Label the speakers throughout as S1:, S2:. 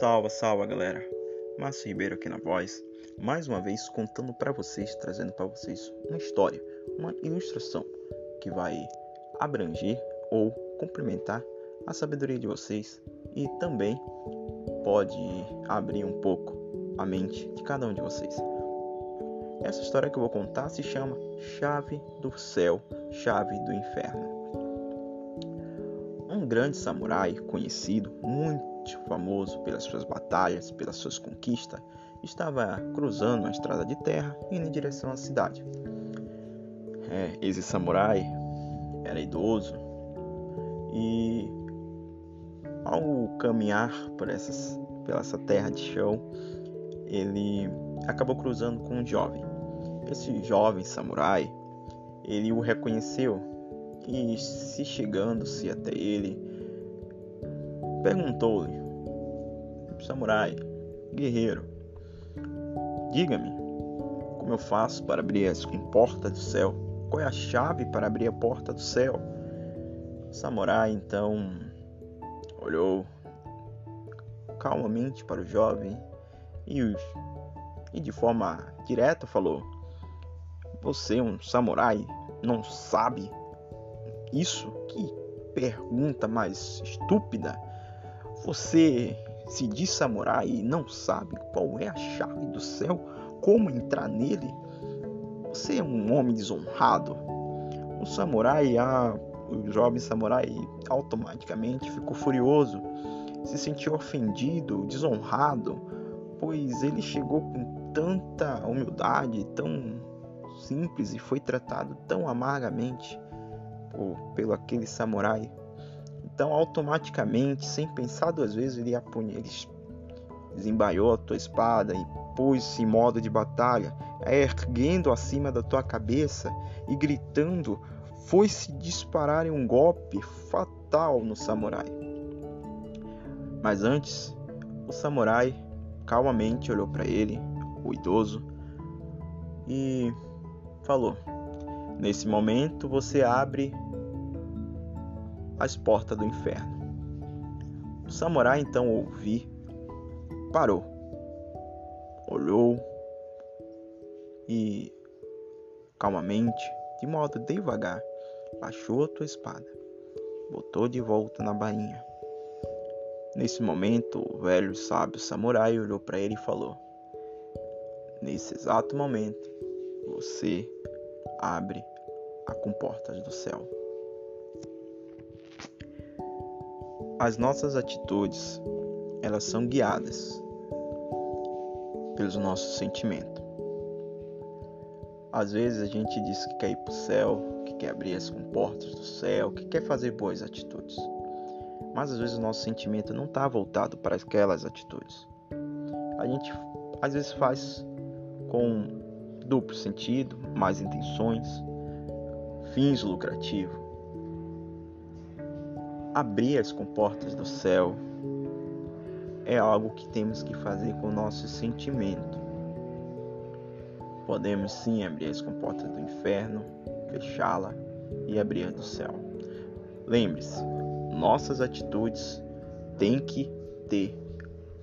S1: Salva, salva galera! Márcio Ribeiro aqui na voz, mais uma vez contando para vocês, trazendo para vocês uma história, uma ilustração que vai abranger ou complementar a sabedoria de vocês e também pode abrir um pouco a mente de cada um de vocês. Essa história que eu vou contar se chama Chave do Céu, Chave do Inferno. Um grande samurai conhecido, muito famoso pelas suas batalhas, pelas suas conquistas, estava cruzando uma estrada de terra indo em direção à cidade. É, esse samurai era idoso e ao caminhar por essas, pela essa terra de chão, ele acabou cruzando com um jovem. Esse jovem samurai, ele o reconheceu e se chegando-se até ele, perguntou-lhe: Samurai, guerreiro, diga-me, como eu faço para abrir as portas do céu? Qual é a chave para abrir a porta do céu? O samurai então olhou calmamente para o jovem e, e de forma direta falou: Você, um samurai, não sabe isso? Que pergunta mais estúpida! Você se diz samurai e não sabe qual é a chave do céu, como entrar nele, você é um homem desonrado. O samurai, ah, o jovem samurai, automaticamente ficou furioso, se sentiu ofendido, desonrado, pois ele chegou com tanta humildade, tão simples e foi tratado tão amargamente por, pelo aquele samurai então, automaticamente, sem pensar duas vezes, ele, apunha, ele desembaiou a tua espada e pôs-se em modo de batalha, erguendo acima da tua cabeça e gritando, foi-se disparar em um golpe fatal no samurai. Mas antes, o samurai calmamente olhou para ele, o idoso, e falou: Nesse momento você abre as portas do inferno. O samurai então ouviu, parou, olhou e calmamente, de modo devagar, baixou a tua espada, botou de volta na bainha. Nesse momento, o velho sábio samurai olhou para ele e falou: Nesse exato momento, você abre a comportas do céu. As nossas atitudes, elas são guiadas pelos nossos sentimentos. Às vezes a gente diz que quer ir para o céu, que quer abrir as comportas do céu, que quer fazer boas atitudes. Mas às vezes o nosso sentimento não está voltado para aquelas atitudes. A gente às vezes faz com duplo sentido, mais intenções, fins lucrativos abrir as comportas do céu é algo que temos que fazer com o nosso sentimento. Podemos sim abrir as comportas do inferno, fechá-la e abrir a do céu. Lembre-se, nossas atitudes têm que ter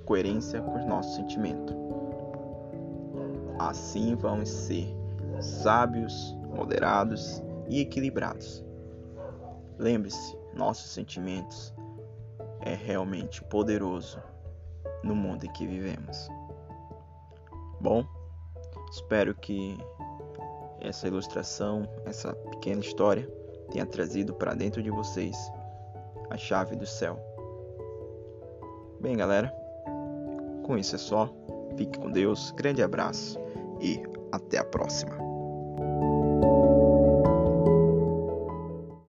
S1: coerência com os nossos sentimentos. Assim vamos ser sábios, moderados e equilibrados. Lembre-se, nossos sentimentos é realmente poderoso no mundo em que vivemos. Bom, espero que essa ilustração, essa pequena história tenha trazido para dentro de vocês a chave do céu. Bem, galera, com isso é só. Fique com Deus, grande abraço e até a próxima.